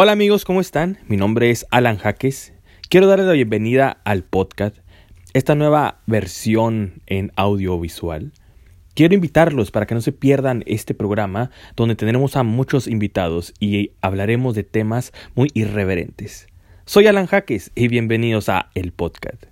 Hola amigos, ¿cómo están? Mi nombre es Alan Jaques. Quiero darles la bienvenida al podcast, esta nueva versión en audiovisual. Quiero invitarlos para que no se pierdan este programa donde tendremos a muchos invitados y hablaremos de temas muy irreverentes. Soy Alan Jaques y bienvenidos a El Podcast.